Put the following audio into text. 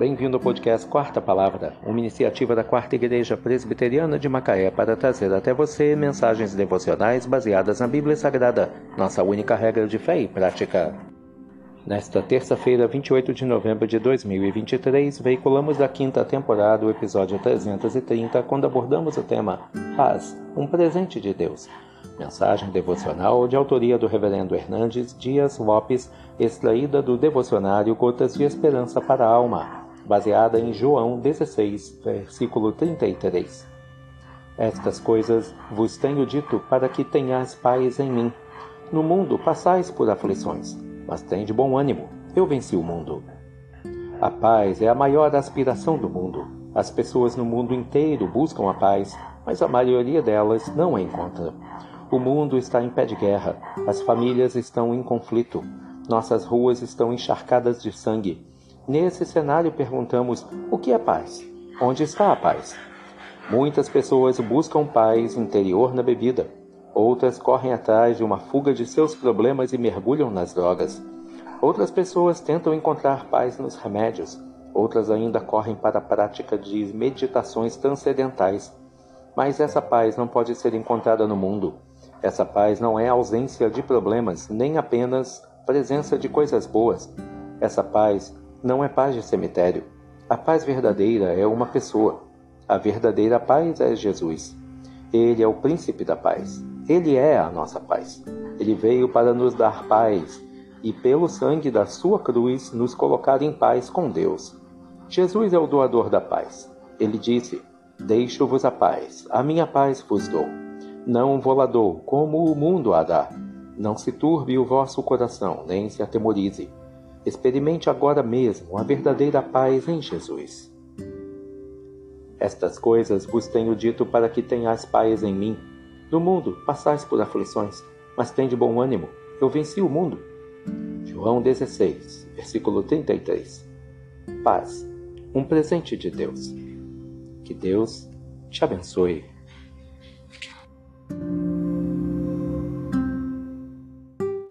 Bem-vindo ao podcast Quarta Palavra, uma iniciativa da Quarta Igreja Presbiteriana de Macaé para trazer até você mensagens devocionais baseadas na Bíblia Sagrada, nossa única regra de fé e prática. Nesta terça-feira, 28 de novembro de 2023, veiculamos da quinta temporada o episódio 330, quando abordamos o tema Paz, um presente de Deus. Mensagem devocional de autoria do Reverendo Hernandes Dias Lopes, extraída do devocionário Gotas de Esperança para a Alma, baseada em João 16, versículo 33. Estas coisas vos tenho dito para que tenhais paz em mim. No mundo passais por aflições, mas de bom ânimo, eu venci o mundo. A paz é a maior aspiração do mundo. As pessoas no mundo inteiro buscam a paz, mas a maioria delas não a encontra. O mundo está em pé de guerra, as famílias estão em conflito, nossas ruas estão encharcadas de sangue. Nesse cenário perguntamos: o que é paz? Onde está a paz? Muitas pessoas buscam paz interior na bebida. Outras correm atrás de uma fuga de seus problemas e mergulham nas drogas. Outras pessoas tentam encontrar paz nos remédios. Outras ainda correm para a prática de meditações transcendentais. Mas essa paz não pode ser encontrada no mundo. Essa paz não é ausência de problemas, nem apenas presença de coisas boas. Essa paz não é paz de cemitério. A paz verdadeira é uma pessoa. A verdadeira paz é Jesus. Ele é o príncipe da paz. Ele é a nossa paz. Ele veio para nos dar paz e, pelo sangue da sua cruz, nos colocar em paz com Deus. Jesus é o doador da paz. Ele disse: Deixo-vos a paz, a minha paz vos dou. Não vou lá dou, como o mundo a dá. Não se turbe o vosso coração, nem se atemorize. Experimente agora mesmo a verdadeira paz em Jesus. Estas coisas vos tenho dito para que tenhais paz em mim. No mundo passais por aflições, mas tende bom ânimo. Eu venci o mundo. João 16, versículo 33. Paz, um presente de Deus. Que Deus te abençoe.